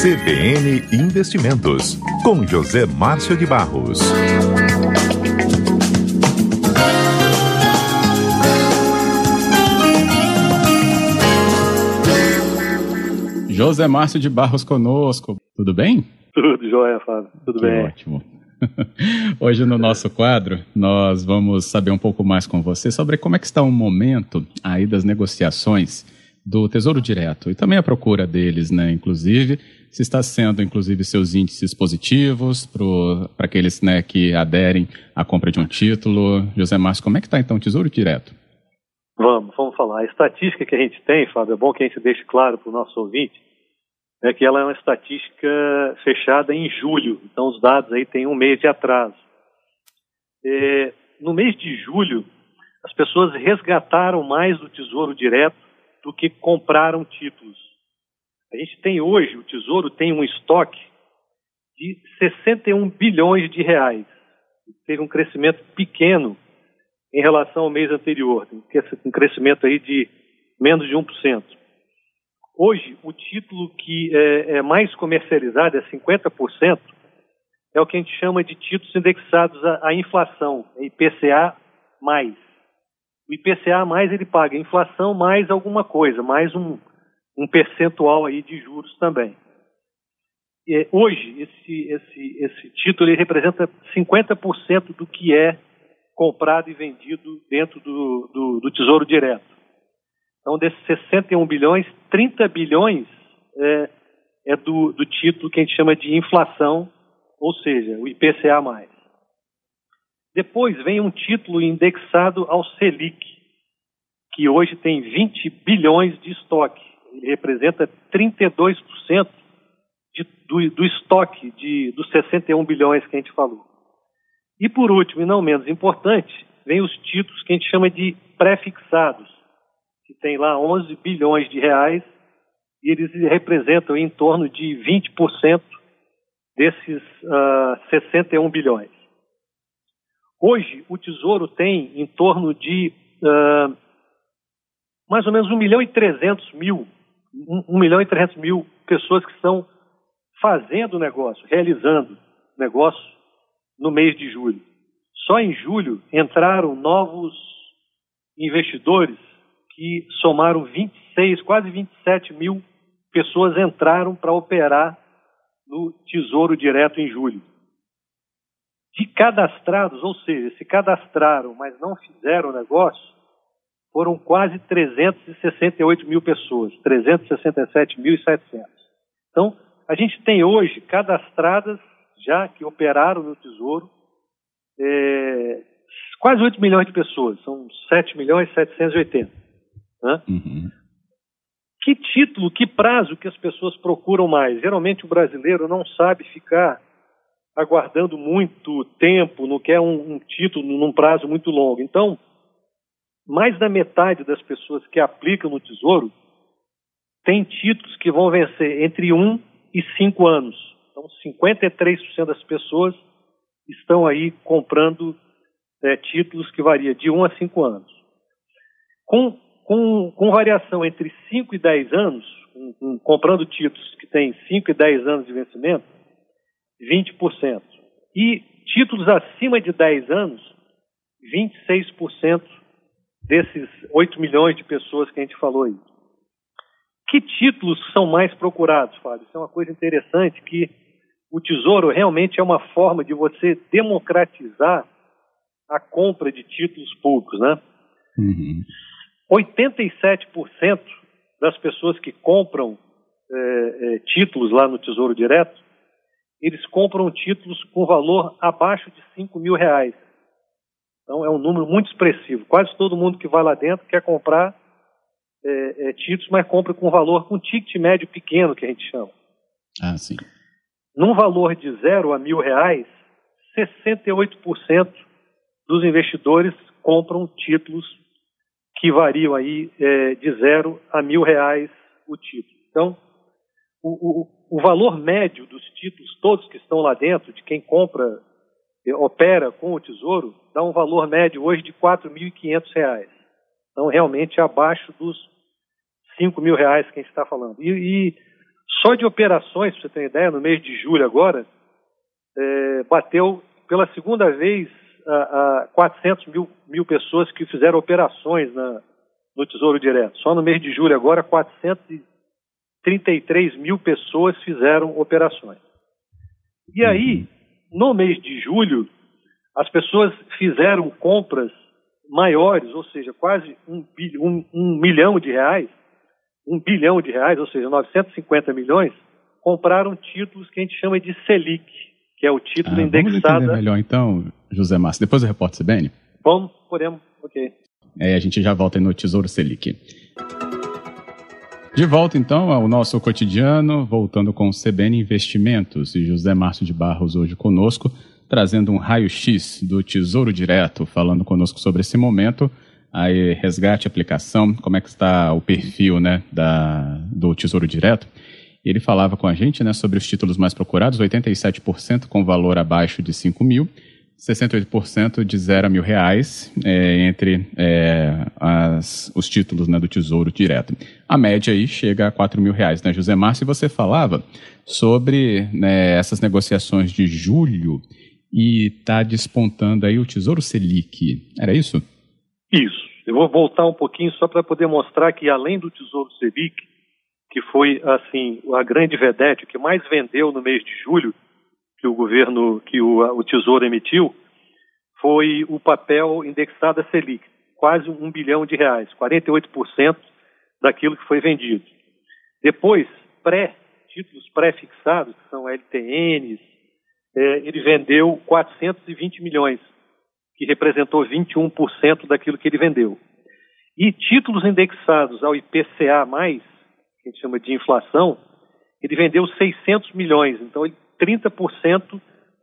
CBN Investimentos, com José Márcio de Barros. José Márcio de Barros conosco. Tudo bem? Tudo jóia, Fábio. Tudo que bem. Ótimo. Hoje no nosso quadro, nós vamos saber um pouco mais com você sobre como é que está o momento aí das negociações do Tesouro Direto e também a procura deles, né, inclusive, se está sendo, inclusive, seus índices positivos para aqueles né, que aderem à compra de um título. José Márcio, como é que está então o Tesouro Direto? Vamos, vamos falar. A estatística que a gente tem, Fábio, é bom que a gente deixe claro para o nosso ouvinte, é que ela é uma estatística fechada em julho, então os dados aí têm um mês de atraso. É, no mês de julho, as pessoas resgataram mais do Tesouro Direto do que compraram títulos. A gente tem hoje, o Tesouro tem um estoque de 61 bilhões de reais. Teve um crescimento pequeno em relação ao mês anterior, um crescimento aí de menos de 1%. Hoje, o título que é, é mais comercializado, é 50%, é o que a gente chama de títulos indexados à, à inflação, é IPCA. O IPCA mais ele paga inflação mais alguma coisa, mais um, um percentual aí de juros também. E, hoje, esse, esse, esse título ele representa 50% do que é comprado e vendido dentro do, do, do Tesouro Direto. Então, desses 61 bilhões, 30 bilhões é, é do, do, título que a gente chama de inflação, ou seja, o IPCA. Depois vem um título indexado ao Selic, que hoje tem 20 bilhões de estoque. Ele representa 32% de, do, do estoque de, dos 61 bilhões que a gente falou. E por último, e não menos importante, vem os títulos que a gente chama de pré-fixados, que tem lá 11 bilhões de reais e eles representam em torno de 20% desses uh, ah, 61 bilhões. Hoje, o Tesouro tem em torno de uh, mais ou menos 1 milhão e 300 mil, 1 milhão e 300 mil pessoas que estão fazendo negócio, realizando negócio no mês de julho. Só em julho entraram novos investidores que somaram 26, quase 27 mil pessoas entraram para operar no Tesouro Direto em julho. De cadastrados, ou seja, se cadastraram, mas não fizeram o negócio, foram quase 368 mil pessoas, 367.700. Então, a gente tem hoje cadastradas já que operaram no Tesouro, é, quase 8 milhões de pessoas, são 7 milhões e 780. Né? Uhum. Que título, que prazo que as pessoas procuram mais? Geralmente o brasileiro não sabe ficar aguardando muito tempo, não quer um, um título num prazo muito longo. Então, mais da metade das pessoas que aplicam no Tesouro tem títulos que vão vencer entre 1 e 5 anos. Então, 53% das pessoas estão aí comprando é, títulos que varia de 1 a 5 anos. Com, com, com variação entre 5 e 10 anos, com, com, comprando títulos que têm 5 e 10 anos de vencimento, 20%. E títulos acima de 10 anos, 26% desses 8 milhões de pessoas que a gente falou aí. Que títulos são mais procurados, Fábio? Isso é uma coisa interessante que o Tesouro realmente é uma forma de você democratizar a compra de títulos públicos, né? Uhum. 87% das pessoas que compram é, é, títulos lá no Tesouro Direto, eles compram títulos com valor abaixo de 5 mil reais. Então é um número muito expressivo. Quase todo mundo que vai lá dentro quer comprar é, é títulos, mas compra com valor, com ticket médio pequeno, que a gente chama. Ah, sim. Num valor de zero a mil reais, 68% dos investidores compram títulos que variam aí é, de zero a mil reais o título. Então, o, o, o, valor médio dos títulos todos que estão lá dentro, de quem compra, é, opera com o Tesouro, dá um valor médio hoje de R$ 4.500. Então, realmente abaixo dos R$ mil reais que a gente está falando. E, e Só de operações, para você ter ideia, no mês de julho agora, é, bateu pela segunda vez a, a 400 mil, mil, pessoas que fizeram operações na, no Tesouro Direto. Só no mês de julho agora, 433 mil pessoas fizeram operações. E aí, no mês de julho, as pessoas fizeram compras maiores, ou seja, quase um, um, um milhão de reais, um bilhão de reais, ou seja, 950 milhões, compraram títulos que a gente chama de Selic, que é o título ah, indexado. Vamos entender melhor então, José Márcio. Depois eu reporto CBN? Vamos, podemos, ok. É, a gente já volta no Tesouro Selic. De volta então ao nosso cotidiano, voltando com o CBN Investimentos e José Márcio de Barros hoje conosco, trazendo um raio-x do Tesouro Direto, falando conosco sobre esse momento aí resgate, aplicação, como é que está o perfil né, da, do Tesouro Direto. Ele falava com a gente né, sobre os títulos mais procurados, 87% com valor abaixo de 5 mil, 68% de 0 a mil reais é, entre é, as, os títulos né, do Tesouro Direto. A média aí chega a 4 mil reais, né, José Márcio? E você falava sobre né, essas negociações de julho e está despontando aí o Tesouro Selic. Era isso? Isso. Eu vou voltar um pouquinho só para poder mostrar que além do Tesouro Selic, que foi assim a grande vedete que mais vendeu no mês de julho que o governo, que o, o Tesouro emitiu, foi o papel indexado a Selic, quase um bilhão de reais, 48% daquilo que foi vendido. Depois, pré, títulos pré-fixados, que são LTNs, é, ele vendeu 420 milhões que representou 21% daquilo que ele vendeu. E títulos indexados ao IPCA, que a gente chama de inflação, ele vendeu 600 milhões. Então, 30%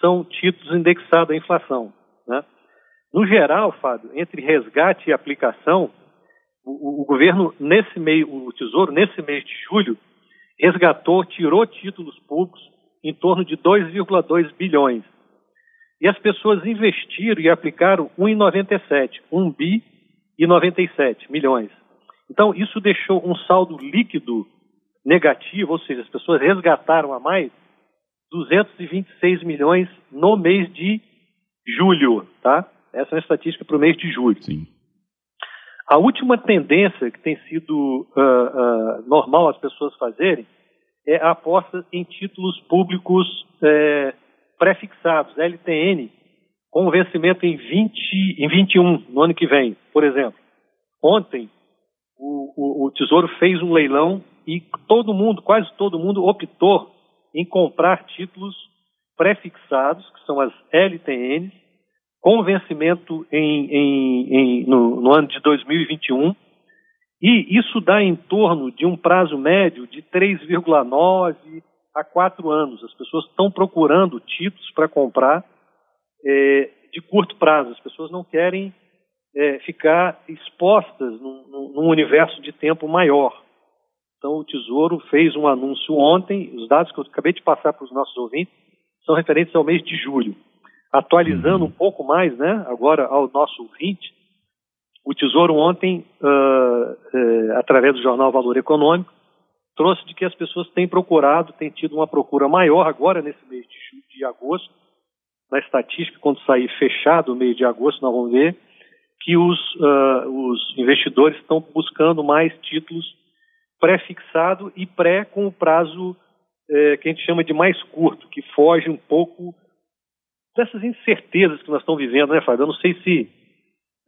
são títulos indexados à inflação. Né? No geral, Fábio, entre resgate e aplicação, o, o, governo, nesse meio, o Tesouro, nesse mês de julho, resgatou, tirou títulos públicos em torno de 2,2 bilhões. E as pessoas investiram e aplicaram 1,97, 1 bi e 97 milhões. Então, isso deixou um saldo líquido negativo, ou seja, as pessoas resgataram a mais 226 milhões no mês de julho, tá? Essa é a estatística para o mês de julho. Sim. A última tendência que tem sido uh, uh, normal as pessoas fazerem é a aposta em títulos públicos eh, pré-fixados, LTN, com vencimento em, 20, em 21, no ano que vem, por exemplo. Ontem, o, o, o Tesouro fez um leilão e todo mundo, quase todo mundo, optou em comprar títulos pré-fixados, que são as LTNs, com vencimento em, em, em, no, no, ano de 2021, e isso dá em torno de um prazo médio de 3,9 há quatro anos. As pessoas estão procurando títulos para comprar é, de curto prazo. As pessoas não querem é, ficar expostas num, num, universo de tempo maior. Então, o Tesouro fez um anúncio ontem. Os dados que eu acabei de passar para os nossos ouvintes são referentes ao mês de julho. Atualizando uhum. um pouco mais, né, agora ao nosso ouvinte, o Tesouro ontem, uh, uh, através do jornal Valor Econômico, trouxe de que as pessoas têm procurado, têm tido uma procura maior agora nesse mês de, de agosto. Na estatística, quando sair fechado o mês de agosto, nós vamos ver que os, uh, os investidores estão buscando mais títulos pré-fixado e pré com o prazo eh, que a gente chama de mais curto, que foge um pouco dessas incertezas que nós estamos vivendo, né, Fábio? Eu não sei se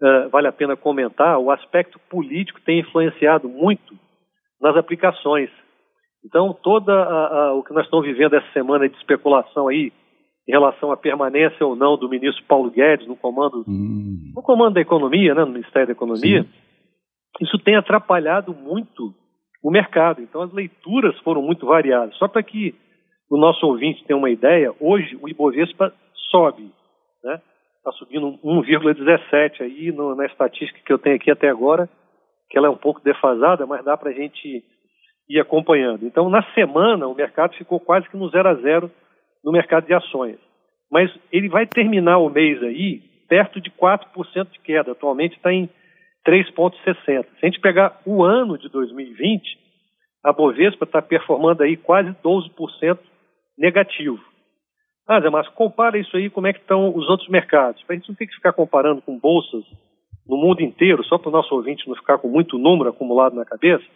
uh, vale a pena comentar, o aspecto político tem influenciado muito nas aplicações. Então, toda a, a, o que nós estamos vivendo essa semana de especulação aí em relação à permanência ou não do ministro Paulo Guedes no comando, hum. no comando da economia, né, no Ministério da Economia, Sim. isso tem atrapalhado muito o mercado. Então, as leituras foram muito variadas. Só para que o nosso ouvinte tenha uma ideia, hoje o Ibovespa sobe, né? Está subindo 1,17 aí no, na estatística que eu tenho aqui até agora que ela é um pouco defasada, mas dá para a gente ir acompanhando. Então, na semana, o mercado ficou quase que no zero a zero no mercado de ações. Mas ele vai terminar o mês aí perto de 4% de queda. Atualmente está em 3,60. Se a gente pegar o ano de 2020, a Bovespa está performando aí quase 12% negativo. Ah, Zé Márcio, compara isso aí, como é que estão os outros mercados. Para a gente não ter que ficar comparando com bolsas no mundo inteiro, só para o nosso ouvinte não ficar com muito número acumulado na cabeça,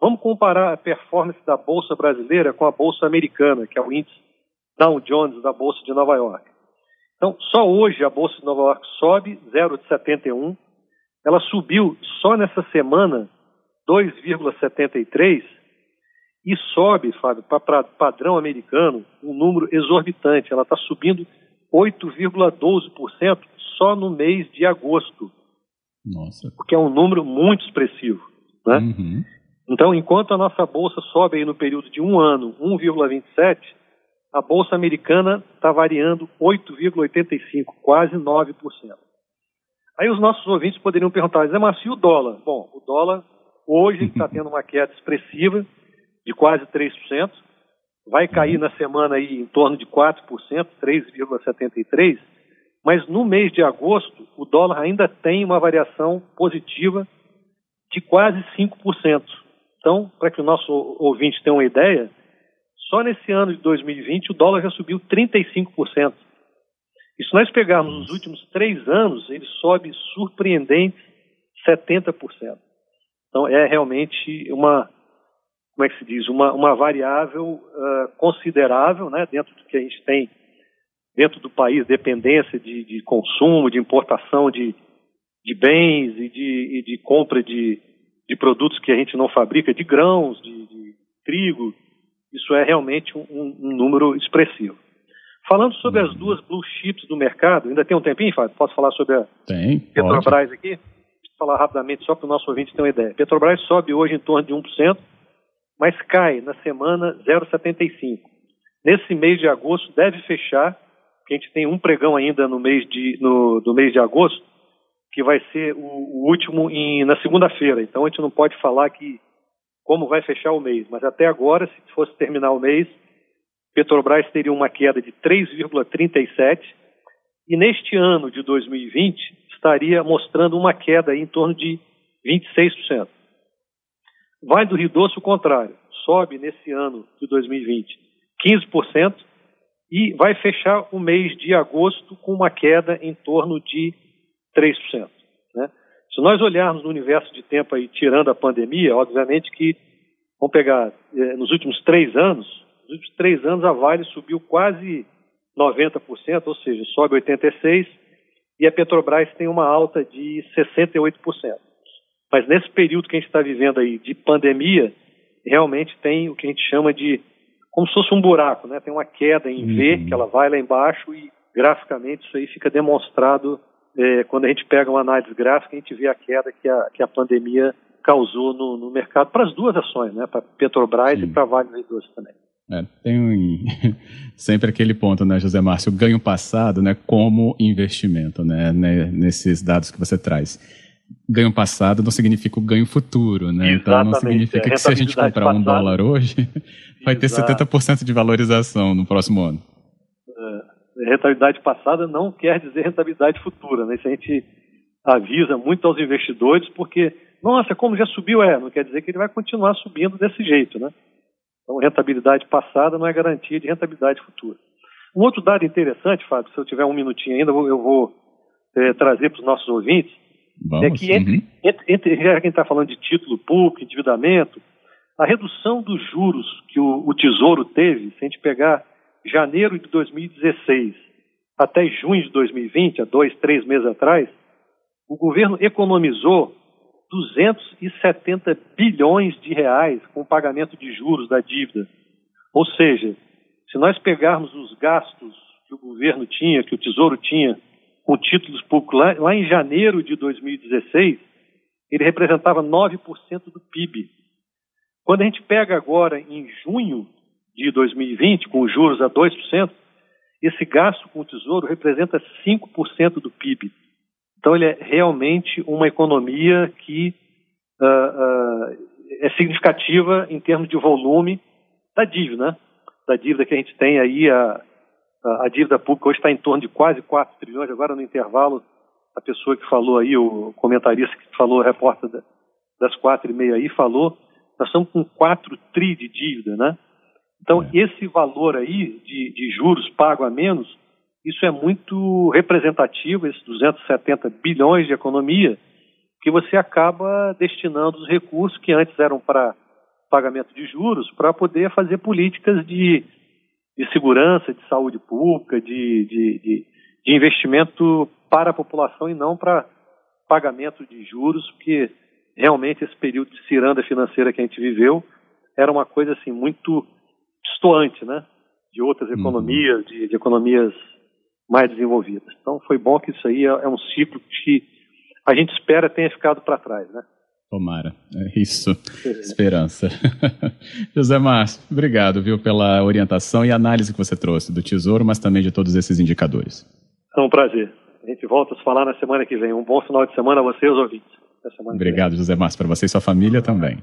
vamos comparar a performance da Bolsa brasileira com a Bolsa americana, que é o índice Dow Jones da Bolsa de Nova York. Então, só hoje a Bolsa de Nova York sobe 0,71, ela subiu só nessa semana 2,73 e sobe, Fábio, para padrão americano, um número exorbitante. Ela está subindo 8,12% só no mês de agosto. Nossa. O que é um número muito expressivo. Né? Uhum. Então, enquanto a nossa bolsa sobe no período de um ano 1,27, a bolsa americana está variando 8,85, quase 9%. Aí os nossos ouvintes poderiam perguntar, Zé Márcio, e o dólar? Bom, o dólar hoje está tendo uma queda expressiva de quase 3%, vai cair na semana aí em torno de 4%, 3,73%, mas no mês de agosto o dólar ainda tem uma variação positiva de quase 5%. Então, para que o nosso ouvinte tenha uma ideia, só nesse ano de 2020 o dólar já subiu 35%. E se nós pegarmos os últimos três anos, ele sobe surpreendentes 70%. Então é realmente uma, como é que se diz, uma, uma variável uh, considerável, né, dentro do que a gente tem dentro do país, dependência de, de consumo, de importação de, de bens e de, e de compra de, de produtos que a gente não fabrica, de grãos, de, de trigo, isso é realmente um, um, número expressivo. Falando sobre as duas blue chips do mercado, ainda tem um tempinho, Fábio? Posso falar sobre a tem, Petrobras aqui? Vou falar rapidamente só para o nosso ouvinte ter uma ideia. Petrobras sobe hoje em torno de 1%, mas cai na semana 0,75%. Nesse mês de agosto deve fechar, porque a gente tem um pregão ainda no mês de, no, do mês de agosto, que vai ser o, o último em, na segunda-feira. Então a gente não pode falar que como vai fechar o mês, mas até agora, se fosse terminar o mês, Petrobras teria uma queda de 3,37 e neste ano de 2020 estaria mostrando uma queda em torno de 26%. Vale do Rio Doce o contrário, sobe nesse ano de 2020 15% e vai fechar o mês de agosto com uma queda em torno de 3%. Né? Se nós olharmos no universo de tempo aí, tirando a pandemia, obviamente que, vamos pegar, eh, nos últimos três anos, nos últimos três anos a Vale subiu quase 90%, ou seja, sobe 86%, e a Petrobras tem uma alta de 68%. Mas nesse período que a gente está vivendo aí de pandemia, realmente tem o que a gente chama de como se fosse um buraco, né? Tem uma queda em V, uhum. que ela vai lá embaixo e graficamente isso aí fica demonstrado é, quando a gente pega uma análise gráfica, a gente vê a queda que a, que a pandemia causou no, no mercado para as duas ações, né? Para Petrobras Sim. e para Vale do Doce também. É, tem um, sempre aquele ponto, né, José Márcio, ganho passado, né, como investimento, né, né, nesses dados que você traz. Ganho passado não significa o ganho futuro, né? Exatamente. Então não significa que se a gente comprar passada, um dólar hoje, vai ter 70% de valorização no próximo ano rentabilidade passada não quer dizer rentabilidade futura. Né? Isso a gente avisa muito aos investidores, porque, nossa, como já subiu, é, não quer dizer que ele vai continuar subindo desse jeito. Né? Então, rentabilidade passada não é garantia de rentabilidade futura. Um outro dado interessante, Fábio, se eu tiver um minutinho ainda, eu vou é, trazer para os nossos ouvintes, Vamos, é que entre, uhum. entre, entre quem está falando de título público, endividamento, a redução dos juros que o, o Tesouro teve, se a gente pegar janeiro de 2016 até junho de 2020, há dois, três meses atrás, o governo economizou 270 bilhões de reais com pagamento de juros da dívida. Ou seja, se nós pegarmos os gastos que o governo tinha, que o Tesouro tinha com títulos públicos lá, lá em janeiro de 2016, ele representava 9% do PIB. Quando a gente pega agora em junho de 2020, com juros a 2%, esse gasto com o Tesouro representa 5% do PIB. Então, ele é realmente uma economia que uh, uh, é significativa em termos de volume da dívida, né? Da dívida que a gente tem aí, a, a dívida pública hoje está em torno de quase 4 trilhões. Agora, no intervalo, a pessoa que falou aí, o comentarista que falou, o repórter das quatro e meia aí, falou nós estamos com 4 tri de dívida, né? Então, é. esse valor aí de, de juros pago a menos, isso é muito representativo, esses 270 bilhões de economia, que você acaba destinando os recursos que antes eram para pagamento de juros para poder fazer políticas de, de segurança, de saúde pública, de, de, de, de investimento para a população e não para pagamento de juros, porque realmente esse período de ciranda financeira que a gente viveu era uma coisa assim muito distoante, né, de outras uhum. economias, de, de, economias mais desenvolvidas. Então foi bom que isso aí é, é um ciclo que a gente espera tenha ficado para trás, né? Tomara, é isso, esperança. José Márcio, obrigado, viu, pela orientação e análise que você trouxe do Tesouro, mas também de todos esses indicadores. É um prazer. A gente volta a se falar na semana que vem. Um bom final de semana a você e aos ouvintes. Obrigado, José Márcio, para você e sua família também.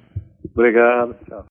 Obrigado, tchau.